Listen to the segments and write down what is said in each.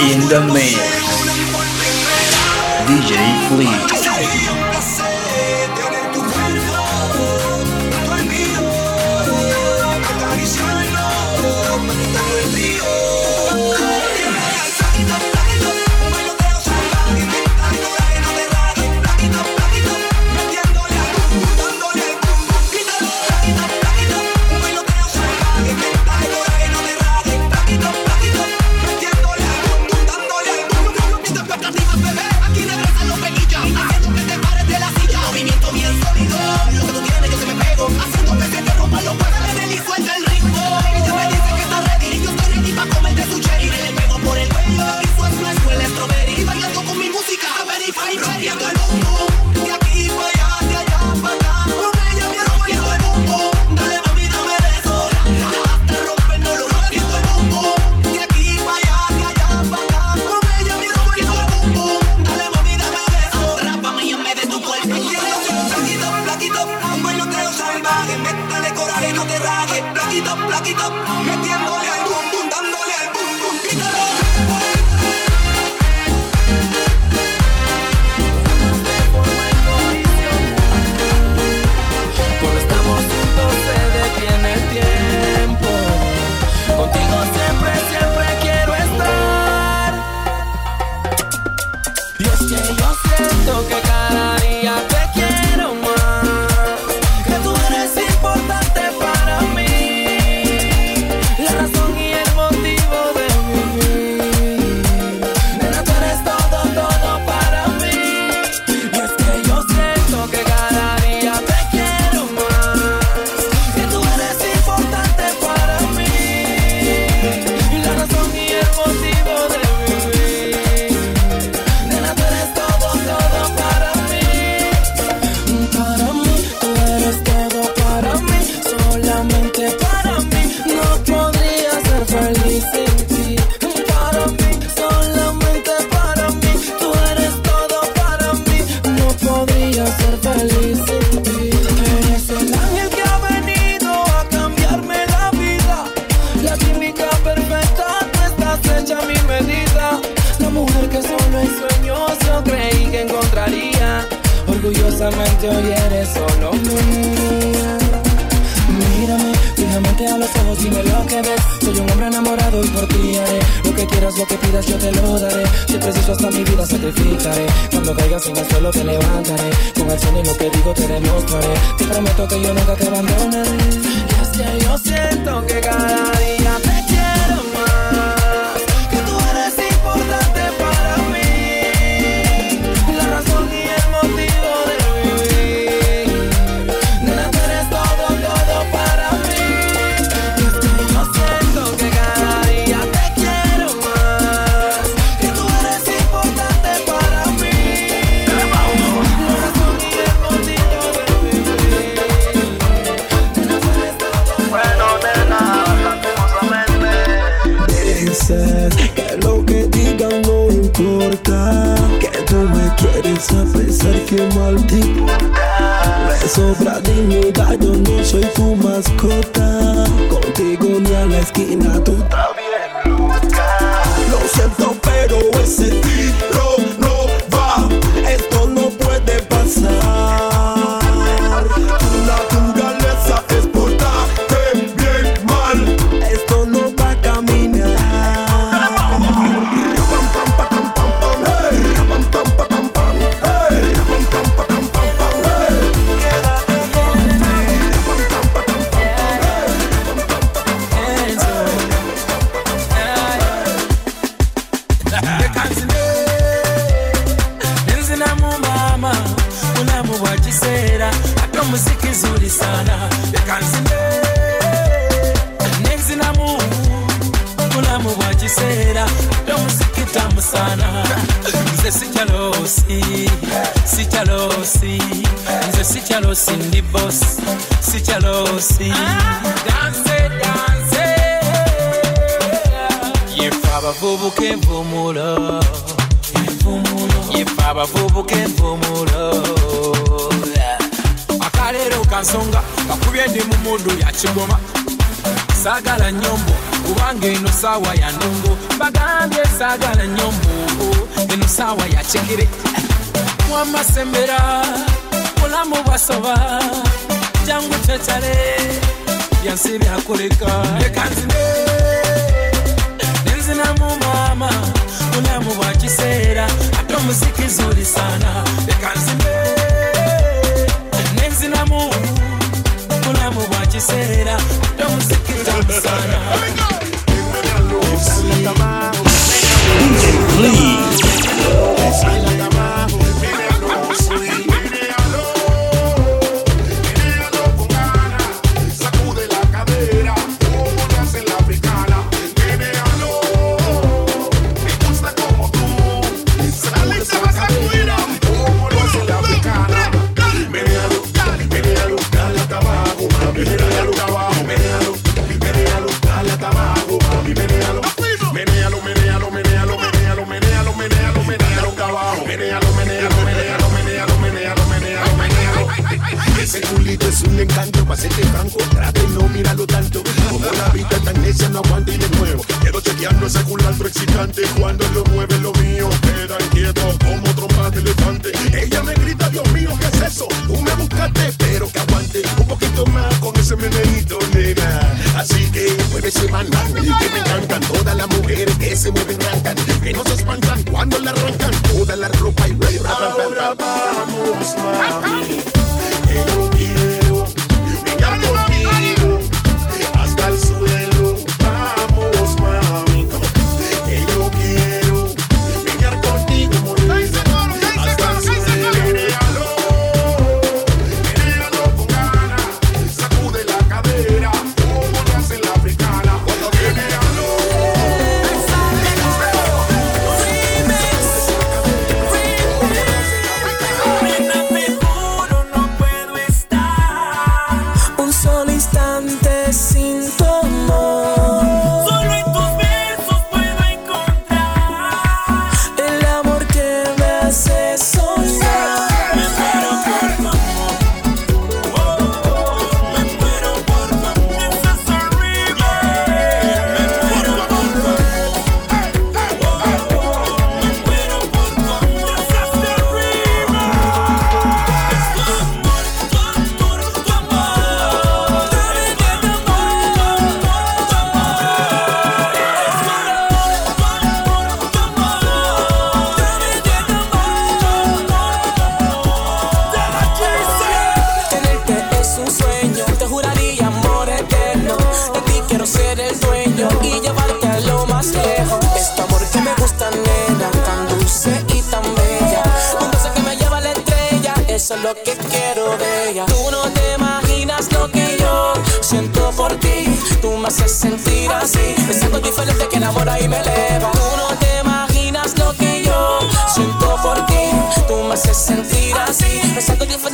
In the mix, DJ Flea. kakubye ndi mu muddu yakigoma saagala nyombo kubanga eno saawa ya ndongo. Bagambye saagala nyombo eno saawa ya kigere. Wamasembera bulamu bwasoba jangu tetale byansi byakoleka lekanzine nenzinamu maama bulamu bwa kiseera ate omuziki zulisana lekanzine nenzinamu kijisera tomusikitana sana Please. lo que quiero de ella. Tú no te imaginas lo que yo siento por ti. Tú me haces sentir así. Es algo diferente que enamora y me eleva. Tú no te imaginas lo que yo siento por ti. Tú me haces sentir así. Es algo diferente.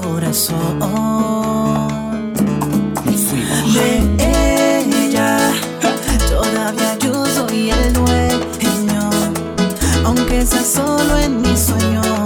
corazón. De ella todavía yo soy el dueño, aunque sea solo en mi sueño.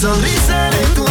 Sonrisa de tu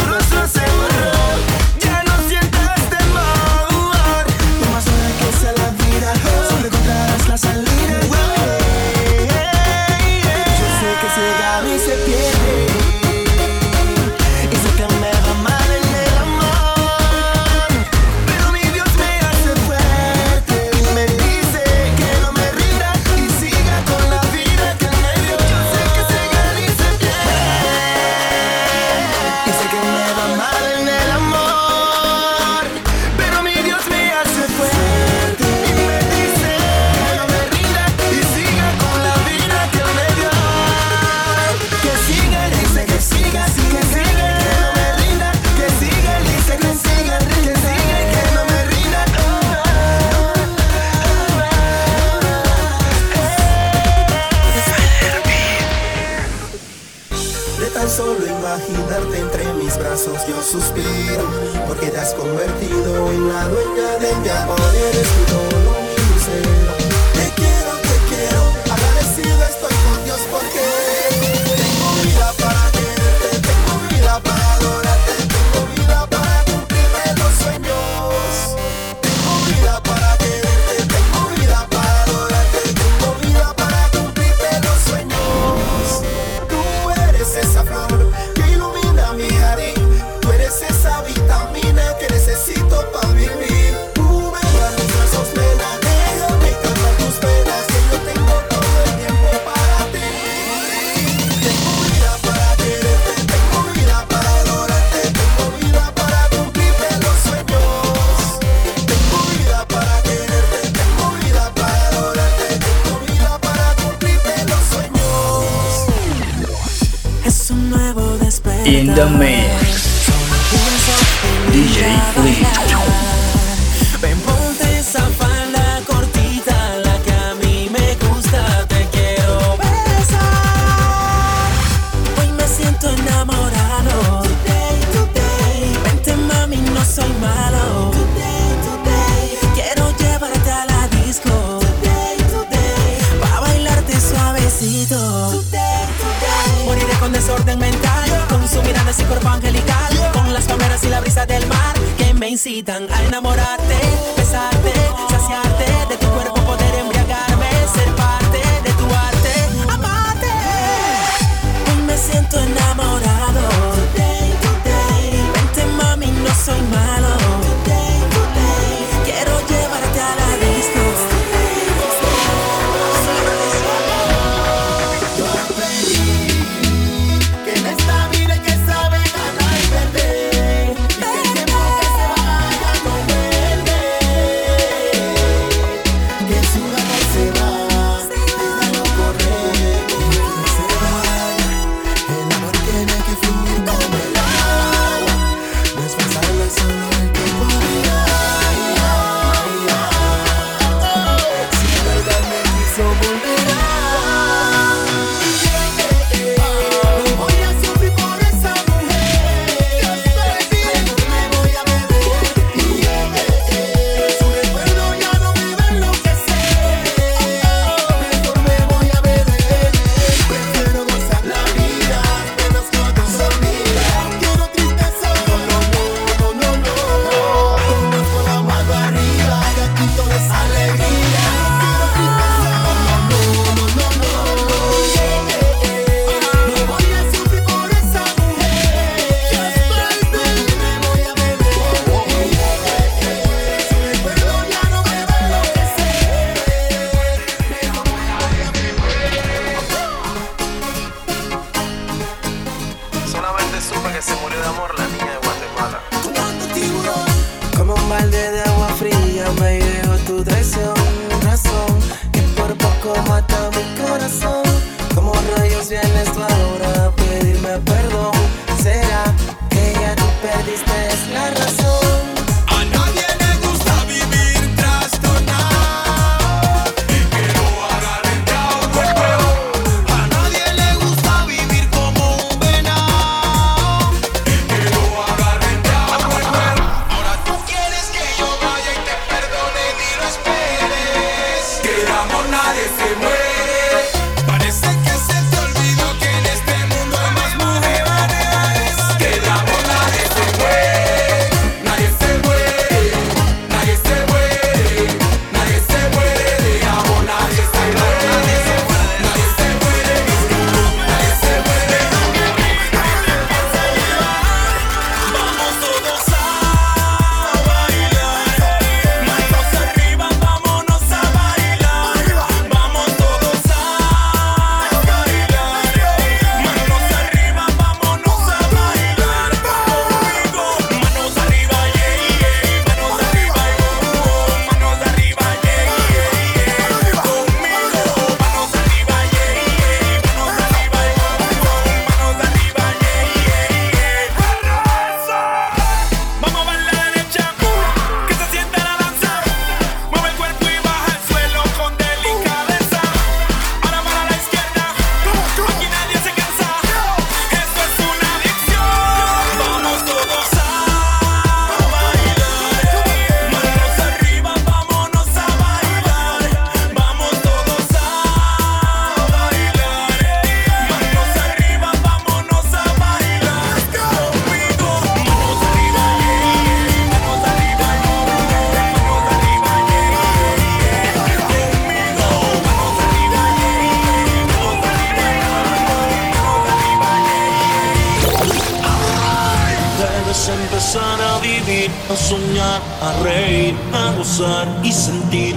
a soñar, a reír, a gozar y sentir.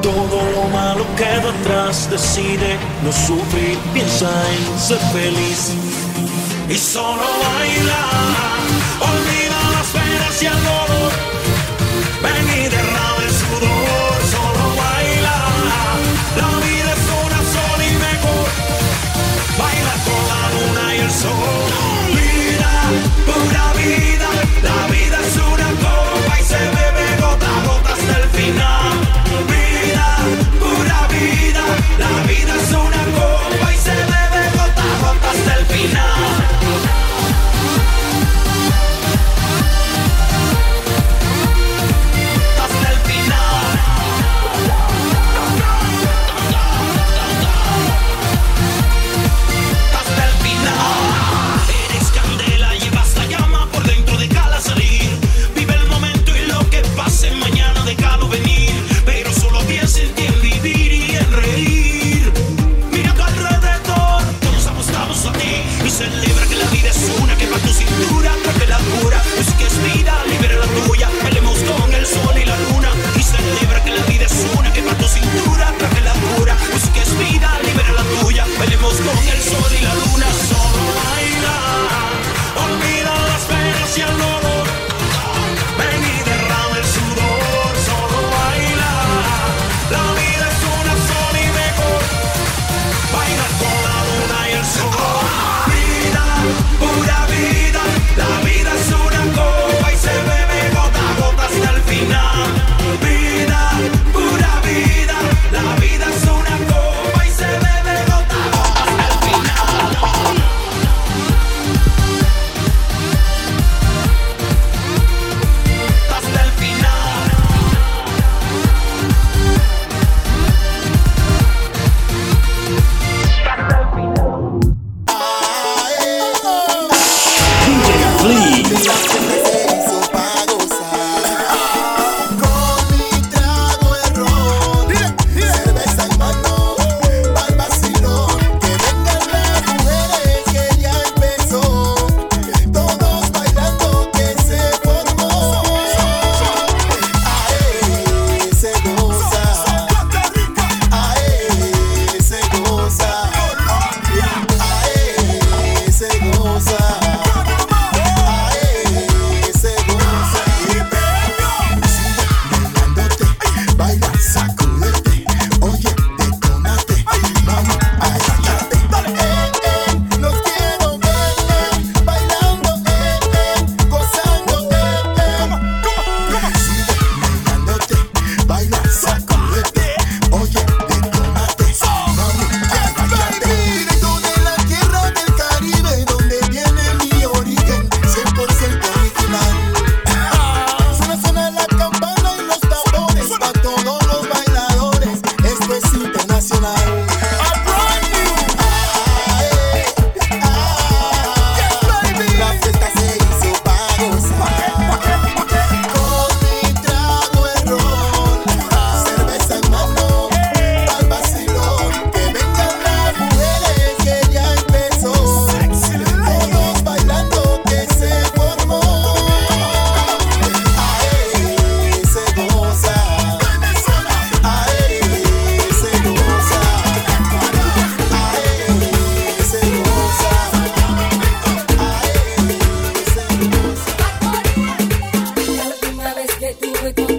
Todo lo malo queda atrás, decide no sufrir, piensa en ser feliz. Y solo baila, olvida las penas y amor.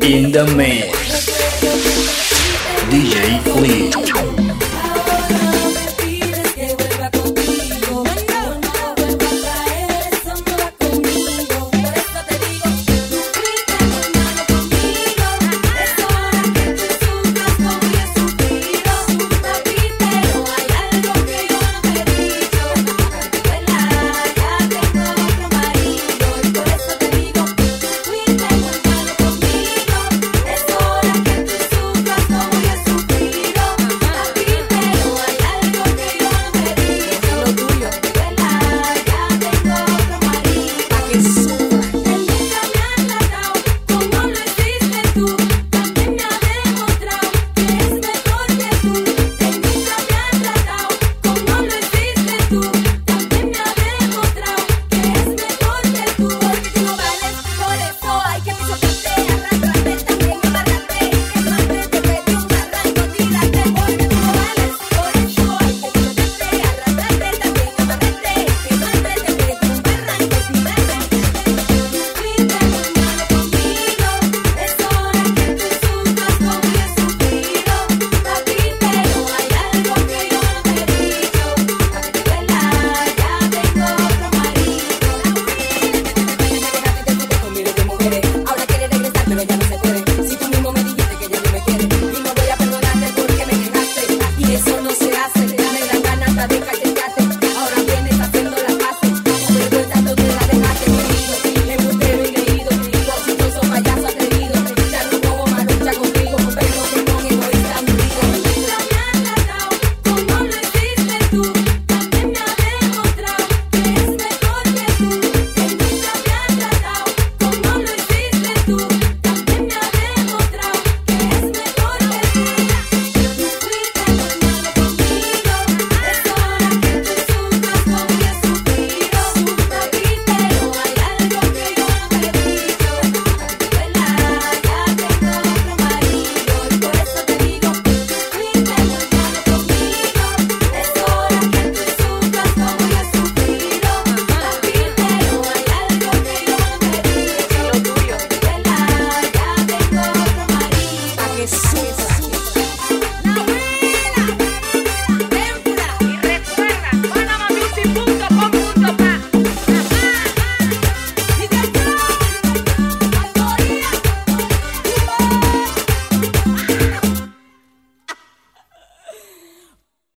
in the mix. DJ Flea.